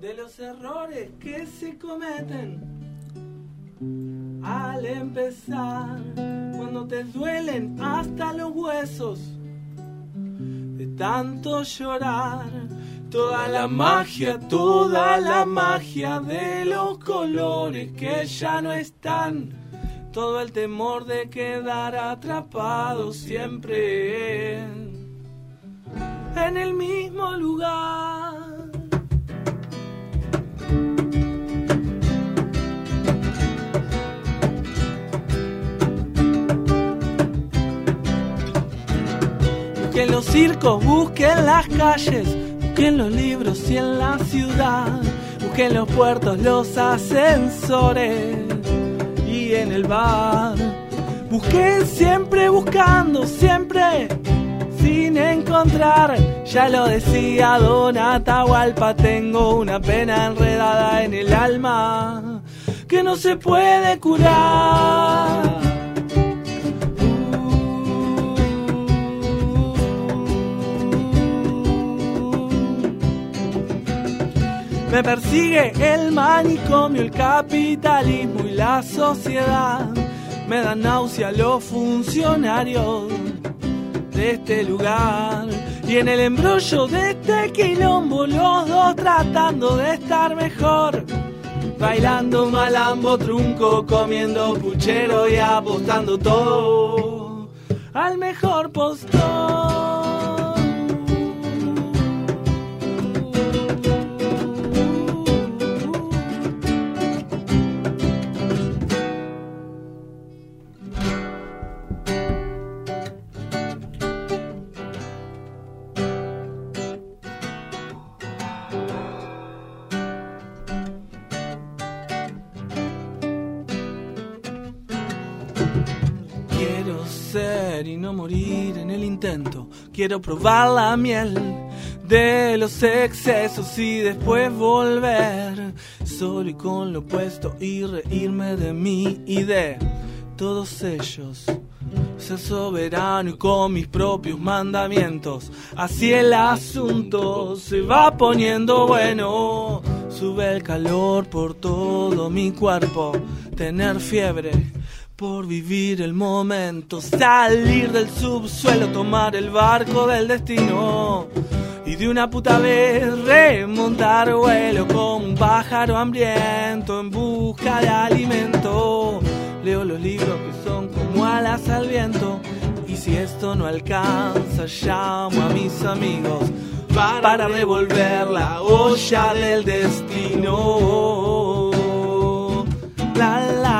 de los errores que se cometen al empezar, cuando te duelen hasta los huesos de tanto llorar. Toda la magia, toda la magia de los colores que ya no están. Todo el temor de quedar atrapado siempre en el mismo lugar. Los circos, busquen las calles, busquen los libros y en la ciudad, busquen los puertos, los ascensores y en el bar. Busquen siempre buscando, siempre sin encontrar. Ya lo decía Don Atahualpa, tengo una pena enredada en el alma que no se puede curar. Me persigue el manicomio, el capitalismo y la sociedad. Me dan náusea los funcionarios de este lugar. Y en el embrollo de este quilombo, los dos tratando de estar mejor. Bailando malambo trunco, comiendo puchero y apostando todo al mejor postor. Quiero probar la miel de los excesos y después volver solo y con lo opuesto y reírme de mí y de todos ellos. Ser soberano y con mis propios mandamientos. Así el asunto se va poniendo bueno. Sube el calor por todo mi cuerpo. Tener fiebre por vivir el momento, salir del subsuelo, tomar el barco del destino y de una puta vez remontar vuelo como un pájaro hambriento en busca de alimento. Leo los libros que son como alas al viento y si esto no alcanza llamo a mis amigos para devolver la olla del destino. La la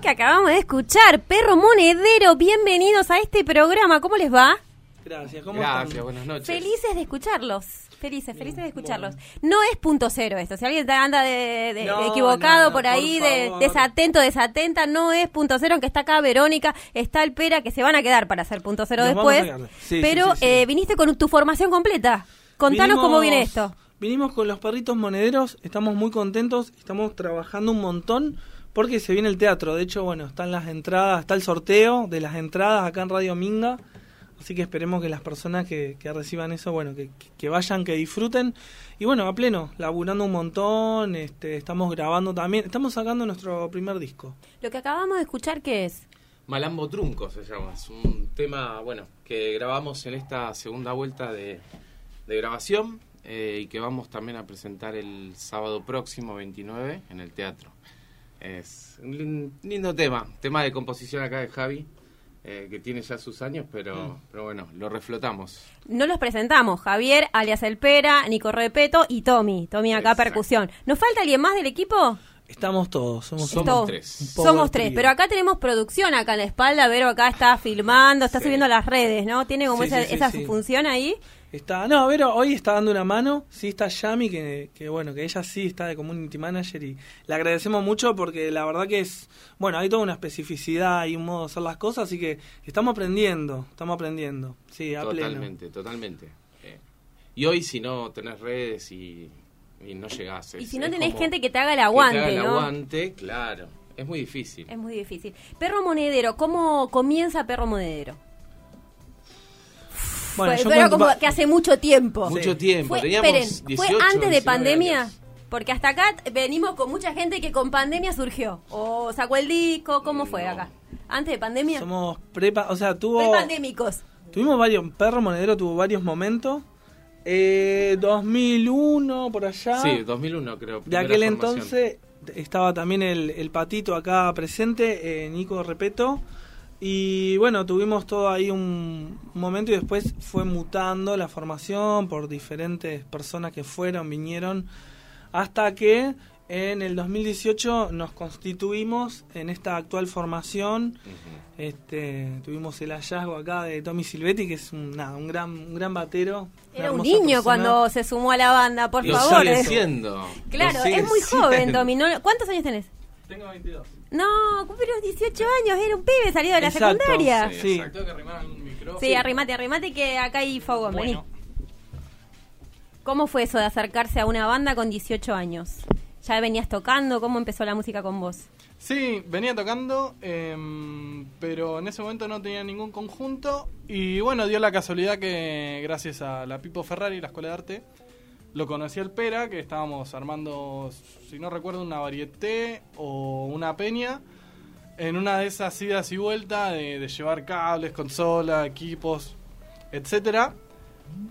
que acabamos de escuchar, Perro Monedero, bienvenidos a este programa, ¿cómo les va? Gracias, ¿cómo Gracias, están? buenas noches. Felices de escucharlos, felices, felices de escucharlos. No es punto cero esto, si alguien anda de, de- No, de equivocado no, por ahí, por de desatento, desatenta, no es punto cero, aunque está acá Verónica, está el Pera, que se van a quedar para hacer punto cero Nos después. Sí, pero sí, sí, sí. eh, viniste con tu formación completa. Contanos Vinimos- cómo viene esto. Vinimos con los perritos monederos, estamos muy contentos, estamos trabajando un montón porque se viene el teatro. De hecho, bueno, están las entradas, está el sorteo de las entradas acá en Radio Minga. Así que esperemos que las personas que, que reciban eso, bueno, que, vayan, que disfruten. Y bueno, a pleno, laburando un montón, este, estamos grabando también, estamos sacando nuestro primer disco. Lo que acabamos de escuchar, ¿qué es? Malambo Trunco se llama. Es un tema, bueno, que grabamos en esta segunda vuelta de, de grabación eh, y que vamos también a presentar el sábado próximo, 29, en el teatro. Es un lin- lindo tema, tema de composición acá de Javi. eh, que tiene ya sus años, pero, Mm. pero bueno, lo reflotamos. No los presentamos, Javier, alias El Pera, Nico Repeto y Tommy. Tommy acá Exacto. percusión. ¿Nos falta alguien más del equipo? Estamos todos, somos Somos Todos. tres. Somos tres, pero acá tenemos producción acá en la espalda. Vero acá está filmando, está Sí. subiendo a las redes, ¿no? Tiene como Sí, esa, sí, sí, esa sí. función ahí. Está, no, Vero hoy está dando una mano, sí está Yami, que, que bueno, que ella sí está de community manager y le agradecemos mucho porque la verdad que es, bueno, hay toda una especificidad y un modo de hacer las cosas, así que estamos aprendiendo, estamos aprendiendo, sí, a pleno. Totalmente, totalmente. Eh, y hoy si no tenés redes y, y no llegás. Y si no tenés gente que te haga el que te aguante, haga el ¿no? aguante, claro. Es muy difícil. Es muy difícil. Perro Monedero, ¿cómo comienza Perro Monedero? Bueno, fue yo pero como que hace mucho tiempo. Mucho Sí. tiempo. Fue, Teníamos esperen, 18, ¿fue antes de 19 pandemia? años. Porque hasta acá venimos con mucha gente que con pandemia surgió. O sacó el disco, ¿cómo fue No. acá? Antes de pandemia. Somos prepa, o sea, tuvo... Prepandémicos. Tuvimos varios, Perro Monedero tuvo varios momentos. Eh, 2001, por allá. Sí, 2001 creo. de aquel formación. entonces estaba también el, el patito acá presente, eh, Nico Repeto. Y bueno, tuvimos todo ahí un, un momento y después fue mutando la formación por diferentes personas que fueron, vinieron, hasta que en el 2018 nos constituimos en esta actual formación. Este, tuvimos el hallazgo acá de Tommy Silvetti, que es un, nada, un gran un gran batero. Era un niño persona. cuando se sumó a la banda, por Lo favor. sigue eh. siendo. Claro, Lo sigue es muy joven. Tommy. ¿no? ¿Cuántos años tenés? Tengo 22. No, cumplió los 18 años, era un pibe salido de la Exacto, secundaria. Sí, Sí. Tengo que arrimar algún micrófono. Sí, arrimate, arrimate que acá hay fogón, vení. Bueno, ¿Cómo fue eso de acercarse a una banda con 18 años? ¿Ya venías tocando? ¿Cómo empezó la música con vos? sí, venía tocando, em, pero en ese momento no tenía ningún conjunto. Y bueno, dio la casualidad que gracias a la Pipo Ferrari, la Escuela de Arte, lo conocí al Pera, que estábamos armando, si no recuerdo, una varieté o una peña. En una de esas idas y vueltas de, de llevar cables, consola, equipos, etcétera.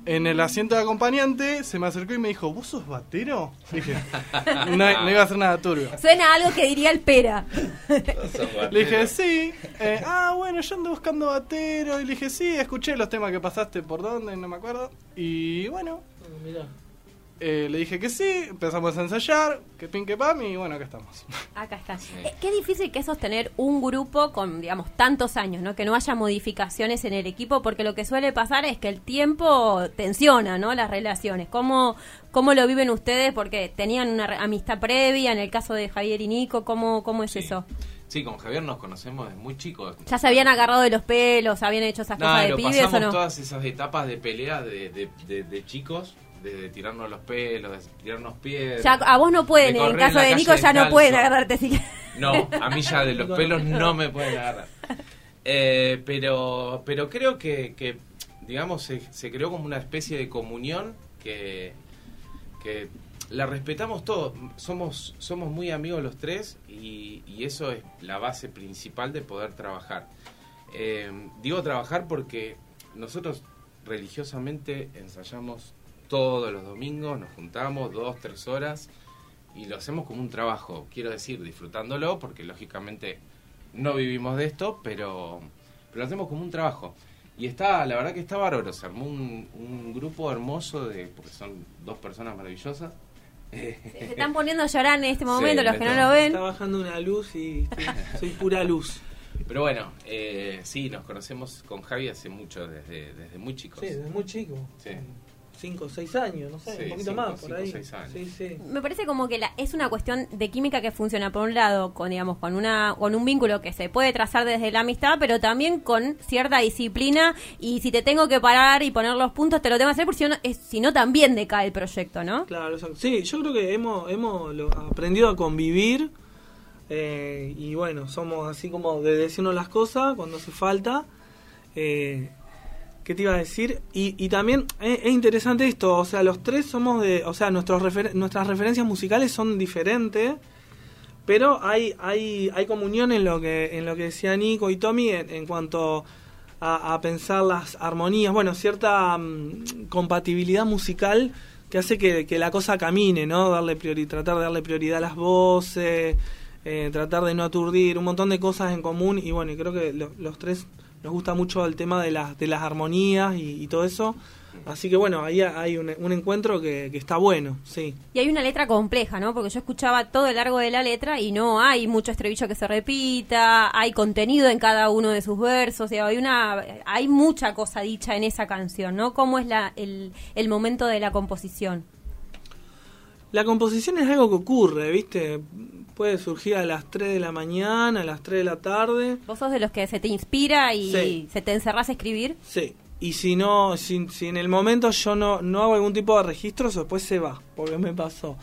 En el asiento de acompañante se me acercó y me dijo, ¿vos sos batero? Dije, no, no iba a ser nada turbio. Suena a algo que diría el Pera. Le dije, sí. Eh, ah, bueno, yo ando buscando batero. Y le dije, sí, escuché los temas que pasaste por dónde, no me acuerdo. Y bueno, Mirá. Eh, le dije que sí, empezamos a ensayar, que pin que pam, y bueno, acá estamos. Acá está. Eh, Qué difícil que es sostener un grupo con, digamos, tantos años, ¿no? Que no haya modificaciones en el equipo, porque lo que suele pasar es que el tiempo tensiona, ¿no? Las relaciones. ¿Cómo, cómo lo viven ustedes? Porque tenían una amistad previa, en el caso de Javier y Nico, ¿cómo, cómo es Sí. eso? Sí, con Javier nos conocemos desde muy chicos. ¿Ya se habían agarrado de los pelos, habían hecho esas cosas de pibes pasamos o no? todas esas etapas de pelea de, de, de- de chicos, de, de tirarnos los pelos, de tirarnos piedras. Ya, a vos no pueden, de en caso de Nico ya no pueden agarrarte así que... No, a mí ya de los pelos no me pueden agarrar. Eh, pero, pero creo que, que, digamos, se, se creó como una especie de comunión que, que la respetamos todos. Somos, somos muy amigos los tres y, y eso es la base principal de poder trabajar. Eh, digo trabajar porque nosotros religiosamente ensayamos todos los domingos, nos juntamos dos, tres horas y lo hacemos como un trabajo, quiero decir, disfrutándolo, porque lógicamente no vivimos de esto, pero, pero lo hacemos como un trabajo. Y está, la verdad que está bárbaro, se armó un, un grupo hermoso, de porque son dos personas maravillosas. Se están poniendo a llorar en este momento, Sí, los que no lo ven. Está bajando una luz y estoy- soy pura luz. Pero bueno, eh, sí, nos conocemos con Javi hace mucho, desde, desde muy chicos. Sí, desde muy chico. Sí. 5 o 6 años, no sé, Sí, un poquito cinco, más por cinco, ahí. seis años. Sí, sí. Me parece como que la, es una cuestión de química que funciona por un lado con digamos con una con un vínculo que se puede trazar desde la amistad, pero también con cierta disciplina y si te tengo que parar y poner los puntos te lo tengo que hacer porque si no, es- si no también decae el proyecto, ¿no? Claro, exacto. Sí, yo creo que hemos, hemos lo- aprendido a convivir eh, y bueno, somos así como de decirnos las cosas cuando hace falta. Eh, ¿Qué te iba a decir? Y, y también es, es interesante esto, o sea, los tres somos de, o sea, nuestros refer- nuestras referencias musicales son diferentes, pero hay, hay, hay comunión en lo que, en lo que decía Nico y Tommy en, cuanto a, pensar las armonías, bueno, cierta mm, compatibilidad musical que hace que, que la cosa camine, ¿no? Darle priori tratar de darle prioridad a las voces, eh, tratar de no aturdir, un montón de cosas en común y bueno, y creo que lo- los tres nos gusta mucho el tema de las, de las armonías y, todo eso. Así que bueno, ahí hay un, encuentro que, que está bueno, sí. Y hay una letra compleja, ¿no? Porque yo escuchaba todo el largo de la letra y no hay mucho estribillo que se repita, hay contenido en cada uno de sus versos, hay una hay mucha cosa dicha en esa canción, ¿no? ¿Cómo es la, el, el momento de la composición? La composición es algo que ocurre, ¿viste? Puede surgir a las 3 de la mañana, a las 3 de la tarde. ¿Vos sos de los que se te inspira y Sí. se te encerrás a escribir? Sí. Y si no, si, si en el momento yo no, no hago algún tipo de registros, después se va, porque me pasó.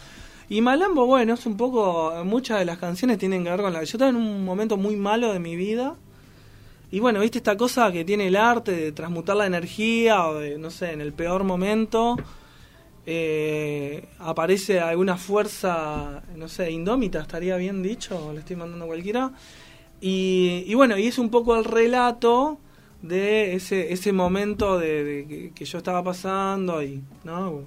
Y Malambo, bueno, es un poco, muchas de las canciones tienen que ver con la... Yo estaba en un momento muy malo de mi vida. Y bueno, viste esta cosa que tiene el arte de transmutar la energía o de, no sé, en el peor momento eh, aparece alguna fuerza, no sé, indómita, estaría bien dicho, le estoy mandando a cualquiera. Y, bueno, y es un poco el relato de ese ese momento de, que yo estaba pasando y no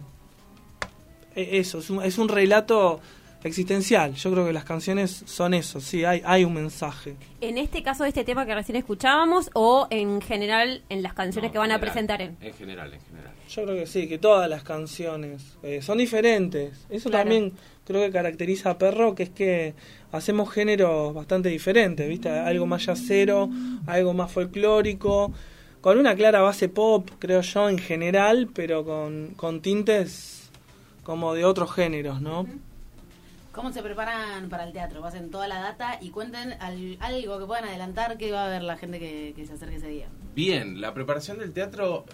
E- eso es un, es un relato existencial. Yo creo que las canciones son eso sí hay hay un mensaje. En este caso de este tema que recién escuchábamos o en general en las canciones No, que van a presentar en... En general, en general. yo creo que sí que todas las canciones eh, son diferentes. Eso Claro. también creo que caracteriza a Perro que es que hacemos géneros bastante diferentes viste algo más yacero algo más folclórico con una clara base pop creo yo en general pero con, con tintes como de otros géneros no ¿Cómo se preparan para el teatro? Pasen toda la data y cuenten al- algo que puedan adelantar que va a ver la gente que, que se acerque ese día. Bien, la preparación del teatro,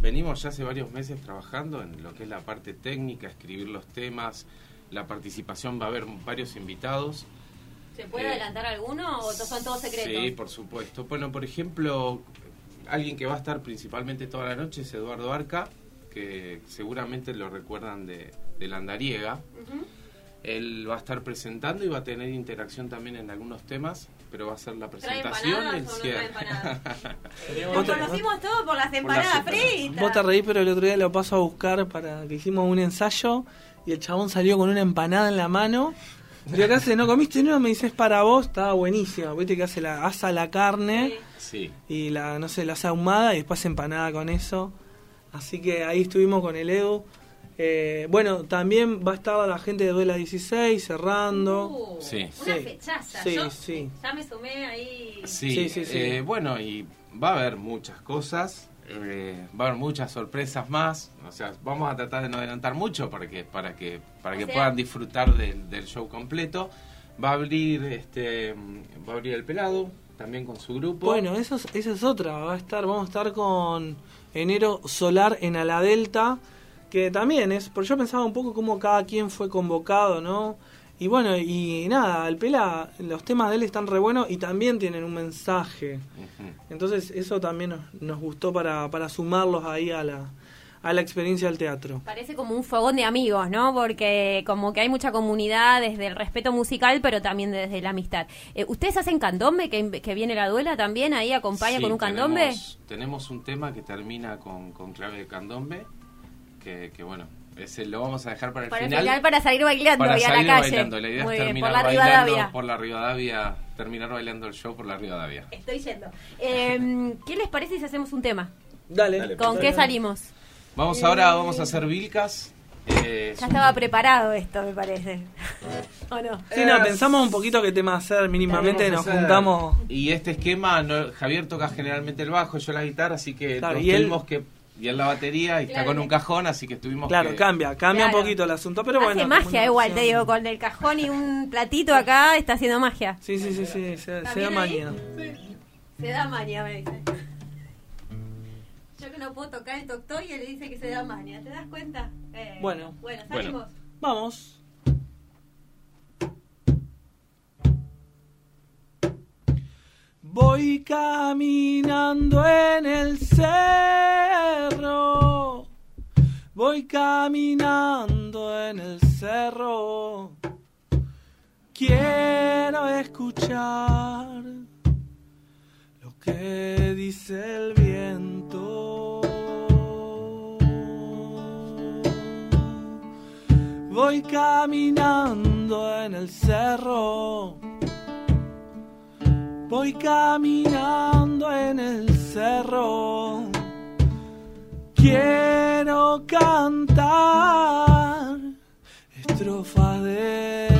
venimos ya hace varios meses trabajando en lo que es la parte técnica, escribir los temas, la participación, va a haber varios invitados. ¿Se puede Eh, adelantar alguno o son todos secretos? Sí, por supuesto. Bueno, por ejemplo, alguien que va a estar principalmente toda la noche es Eduardo Arca, que seguramente lo recuerdan de, de la andariega. Él va a estar presentando y va a tener interacción también en algunos temas, pero va a ser la ¿Trae presentación y el no cierre. Nos te- conocimos todos por las empanadas fritas. Vos te reí, pero el otro día lo paso a buscar para que hicimos un ensayo y el chabón salió con una empanada en la mano. Digo, ¿qué hace? ¿No comiste no? Me dice, es para vos, estaba buenísimo. Viste que hace la, asa la carne Sí. y la, no sé, la hace ahumada y después empanada con eso. Así que ahí estuvimos con el Edu. Eh, bueno, también va a estar la gente de Duela 16 cerrando. Uh, Sí. Una Sí. fechaza. Sí, Yo sí. Ya me sumé ahí. Sí, Sí, sí, sí. eh, bueno, y va a haber muchas cosas, eh, va a haber muchas sorpresas más, o sea, vamos a tratar de no adelantar mucho para que, para que, para O que sea- puedan disfrutar del, del show completo. Va a abrir, este, va a abrir el pelado, también con su grupo. Bueno, eso es, esa es otra. Va a estar, vamos a estar con enero solar en Ala Delta, que también es, porque yo pensaba un poco cómo cada quien fue convocado, ¿no? Y bueno, y nada, el Pela, los temas de él están re buenos y también tienen un mensaje. Entonces eso también nos, nos gustó para, para sumarlos ahí a la, a la experiencia del teatro. Parece como un fogón de amigos, ¿no? Porque como que hay mucha comunidad desde el respeto musical, pero también desde la amistad. Eh, ¿Ustedes hacen candombe, que, que viene la duela también? ¿Ahí acompaña Sí, con un candombe? Tenemos, tenemos un tema que termina con, con clave de candombe, que, que bueno, ese lo vamos a dejar para el Para el final. para salir bailando para y a la salir calle. bailando. La idea Muy es bien, terminar por la bailando Rivadavia. por la Rivadavia, terminar bailando el show por la Rivadavia. Estoy yendo. Eh, ¿Qué les parece si hacemos un tema? Dale. Dale, ¿Con qué salimos? Vamos ahora, vamos a hacer Vilcas. Eh, Ya un- estaba preparado esto, me parece. ¿O no? Sí, no, pensamos un poquito qué tema hacer, mínimamente nos hacer- juntamos. Y este esquema, no- Javier toca generalmente el bajo, yo la guitarra, así que Claro, nos y él- tuvimos que... Y él la batería y está con un cajón, así que estuvimos Claro, que... cambia, cambia Claro. un poquito el asunto, pero bueno. Hace magia comunicación. igual, te digo, con el cajón y un platito acá está haciendo magia. Sí, sí, sí, sí, se, se da mañana. Se da maña, me dice. Yo que no puedo tocar el tocto y él dice que se da maña, ¿te das cuenta? Eh, Bueno. Bueno, Bueno. salimos. Vamos. Voy caminando en el cerro. Voy caminando en el cerro. Quiero escuchar lo que dice el viento. Voy caminando en el cerro Voy caminando en el cerro. Quiero cantar estrofa de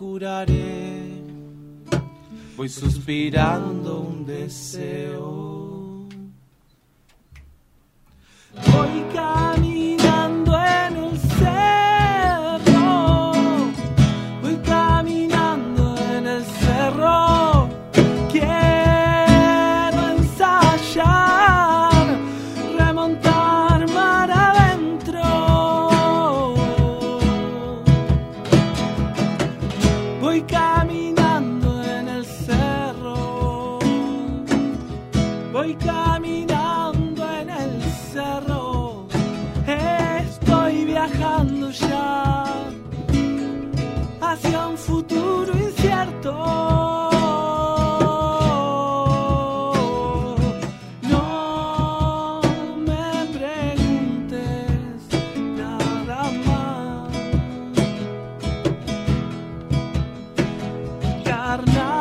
curaré. Voy suspirando un deseo. Voy Arna.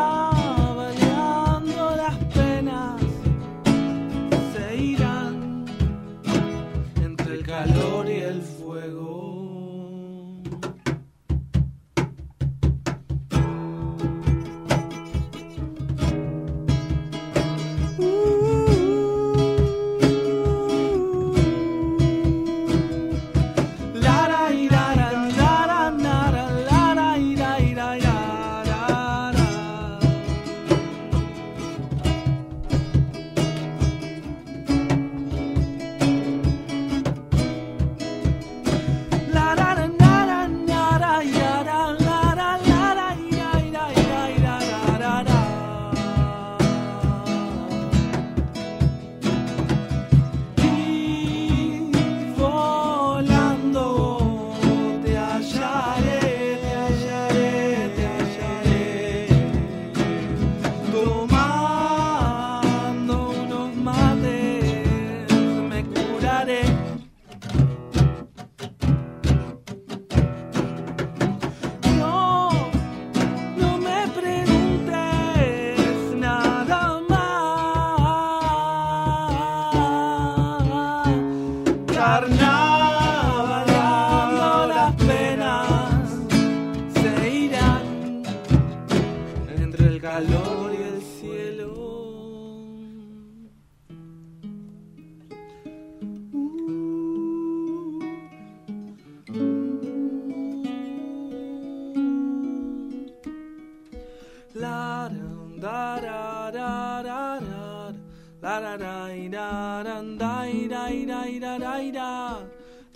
ダララララララライラランダイライライライライラ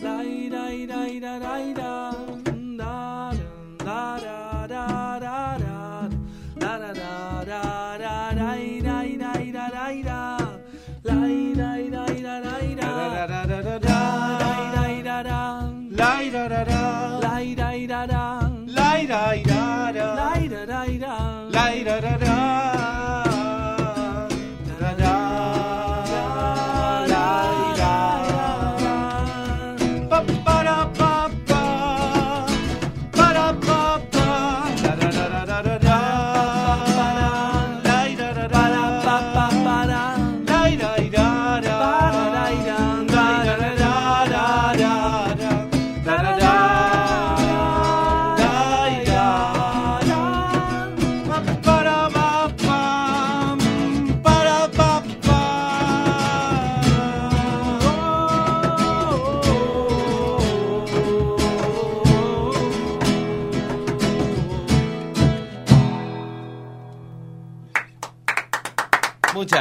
イライライライライライ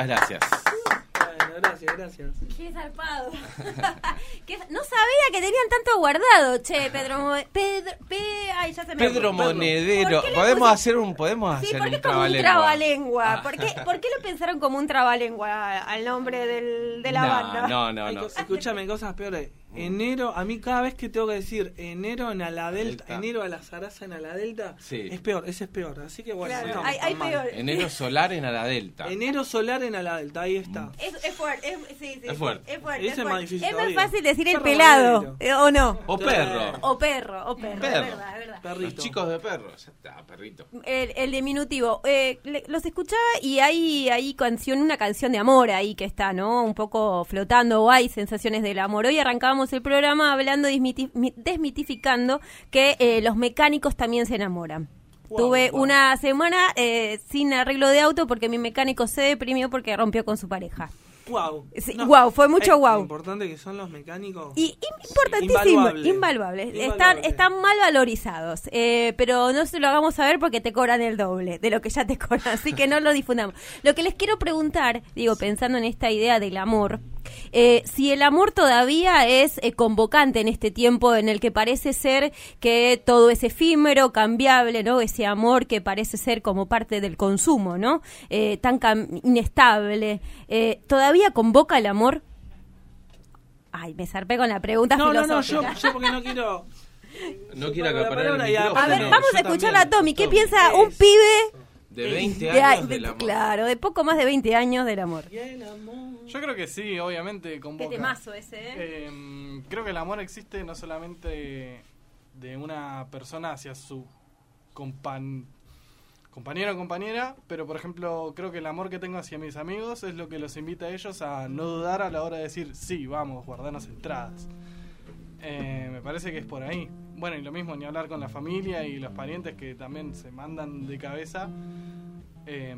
Gracias. Bueno, gracias, gracias. Qué zarpado. No sabía que tenían tanto guardado, che, Pedro. Pedro, Pedro. Monedero. Podemos hacer un, podemos sí, hacer un trabalengua. Como un trabalengua. Ah. ¿Por, qué, ¿Por, qué, lo pensaron como un trabalengua al nombre del, de la banda? No, no, no. Escúchame, cosas peores. Enero, a mí cada vez que tengo que decir enero en Ala Delta, Delta. enero a la Zaraza en Ala Delta, Sí. es peor, ese es peor. Así que bueno, Claro, no hay- hay peor. Enero solar en Ala Delta. Enero solar en Ala Delta, ahí está. Es, es fuerte, es, sí, sí, Es fuerte. Es, fuerte, Ese es más difícil Es más fácil decir el pelado, eh, ¿o no? O perro. O perro, o perro, Perro. es verdad, es verdad. Perrito. Los chicos de perro. Ya está, perrito. El, el diminutivo. Eh, le- los escuchaba y hay, hay canción, una canción de amor ahí que está, ¿no? Un poco flotando o hay sensaciones del amor. Hoy arrancábamos el programa hablando, desmiti- mi- desmitificando que eh, los mecánicos también se enamoran. Wow, Tuve wow. una semana eh, sin arreglo de auto porque mi mecánico se deprimió porque rompió con su pareja. Wow. Sí, guau, fue mucho guau. Lo importante que son los mecánicos. Y im- importantísimo, Invaluable. invaluables. Están, Invaluable. están mal valorizados, eh, pero no se lo hagamos saber porque te cobran el doble de lo que ya te cobran, así que no lo difundamos. Lo que les quiero preguntar, digo, pensando en esta idea del amor, eh, si el amor todavía es eh, convocante en este tiempo en el que parece ser que todo es efímero, cambiable, ¿no? Ese amor que parece ser como parte del consumo, ¿no? Eh, tan cam- inestable. Eh, ¿Todavía convoca el amor? Ay, me zarpé con la pregunta no, no, no, yo, yo porque no quiero. No quiero acaparar el A ver, no, vamos a escuchar también. a Tommy. ¿Qué Tommy, piensa es- un pibe De 20 de- años de- del amor. claro, de poco más de 20 años del amor? Y el amor. Yo creo que sí, obviamente Qué convoca. temazo ese, ¿eh? Eh, creo que el amor existe no solamente de una persona hacia su compan- compañero o compañera, pero por ejemplo creo que el amor que tengo hacia mis amigos es lo que los invita a ellos a no dudar a la hora de decir, sí, vamos, guardanos entradas. Eh, me parece que es por ahí. Bueno, y lo mismo, ni hablar con la familia y los parientes que también se mandan de cabeza. Eh,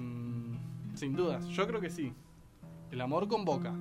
sin dudas, yo creo que sí. El amor convoca.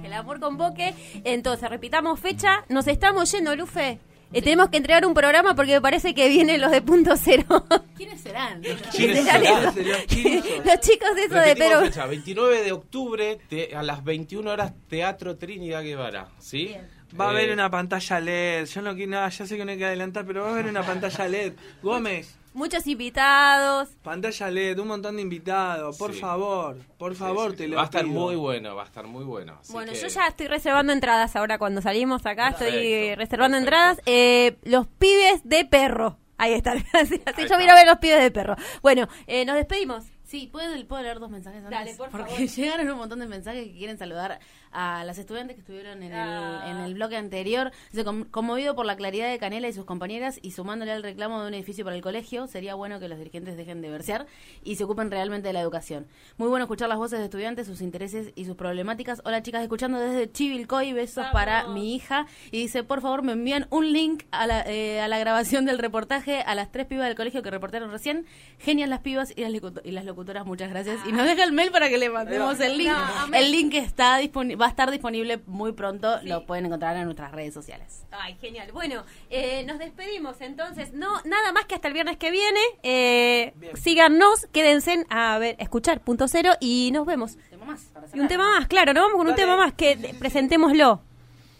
Que el amor convoque. Entonces, repitamos fecha. Nos estamos yendo, Lufe. Eh, Tenemos que entregar un programa porque me parece que vienen los de punto cero. ¿Quiénes serán? ¿Quiénes Dale. serán? Los chicos de eso de pero fecha, 29 de octubre te- a las 21 horas Teatro Trinidad Guevara, ¿sí? Bien. Va a haber Eh, una pantalla LED. Yo no quiero nada, ya sé que no hay que adelantar, pero va a haber una pantalla LED. Gómez, Muchos invitados. pantalla LED, un montón de invitados. Por Sí. favor, por favor, sí, te sí. lo Va a estar pido. muy bueno, va a estar muy bueno. así Bueno, que- yo ya estoy reservando entradas ahora cuando salimos acá. Estoy reservando perfecto. entradas. Eh, los pibes de perro. Ahí están. Así, así Ahí yo está. vine a ver los pibes de perro. Bueno, eh, nos despedimos. Sí, ¿puedo, ¿puedo leer dos mensajes antes? Dale, por Porque favor. llegaron un montón de mensajes que quieren saludar a las estudiantes que estuvieron en, Ah. el, en el bloque anterior. Dice, "Com- conmovido por la claridad de Canela y sus compañeras y sumándole al reclamo de un edificio para el colegio, sería bueno que los dirigentes dejen de versear y se ocupen realmente de la educación. Muy bueno escuchar las voces de estudiantes, sus intereses y sus problemáticas. Hola chicas, escuchando desde Chivilcoy, besos Vamos. para mi hija. Y dice, por favor, me envían un link a la, eh, a la grabación del reportaje a las tres pibas del colegio que reportaron recién. Genial las pibas y las, y las locutoras, muchas gracias. Y nos deja el mail para que le mandemos el link. No, el link está va a estar disponible muy pronto, lo pueden encontrar en nuestras redes sociales. Ay, genial. Bueno, eh, nos despedimos entonces. No, nada más que hasta el viernes que viene. Eh, síganos, quédense a ver, escuchar punto cero y nos vemos. Tema más para Y un cerrar. tema más, claro, nos vamos con un tema más que Sí, sí, sí. presentémoslo.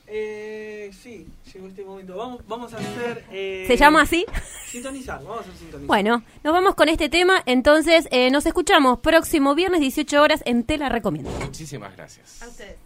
Eh, sí, llegó este momento. Vamos, vamos a hacer. eh, ¿Se llama así? Sintonizar, vamos a hacer sintonizar. Bueno, nos vamos con este tema. Entonces, eh, nos escuchamos próximo viernes 18 horas en Te la Recomiendo. Muchísimas gracias. ustedes.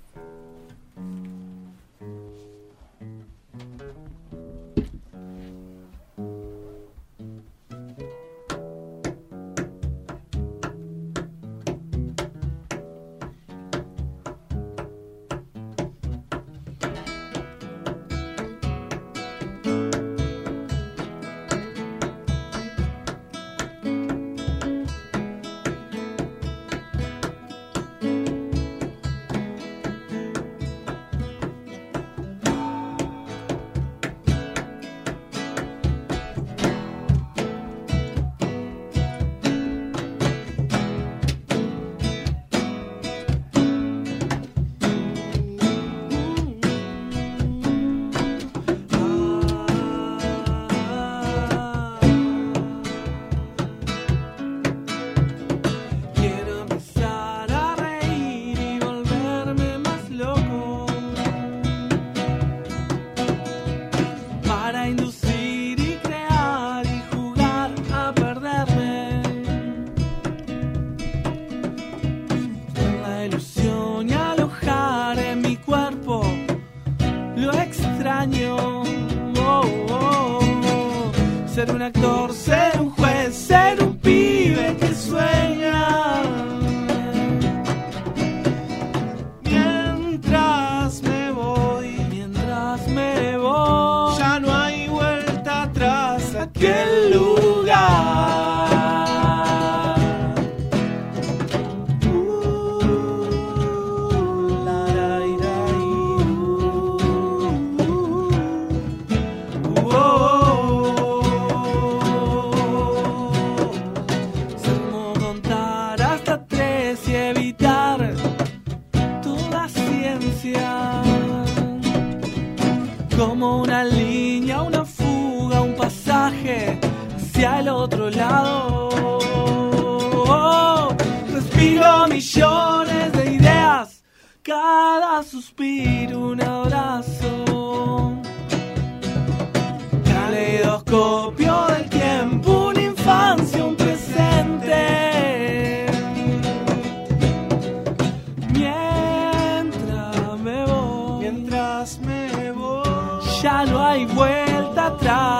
Atrás no hay vuelta atrás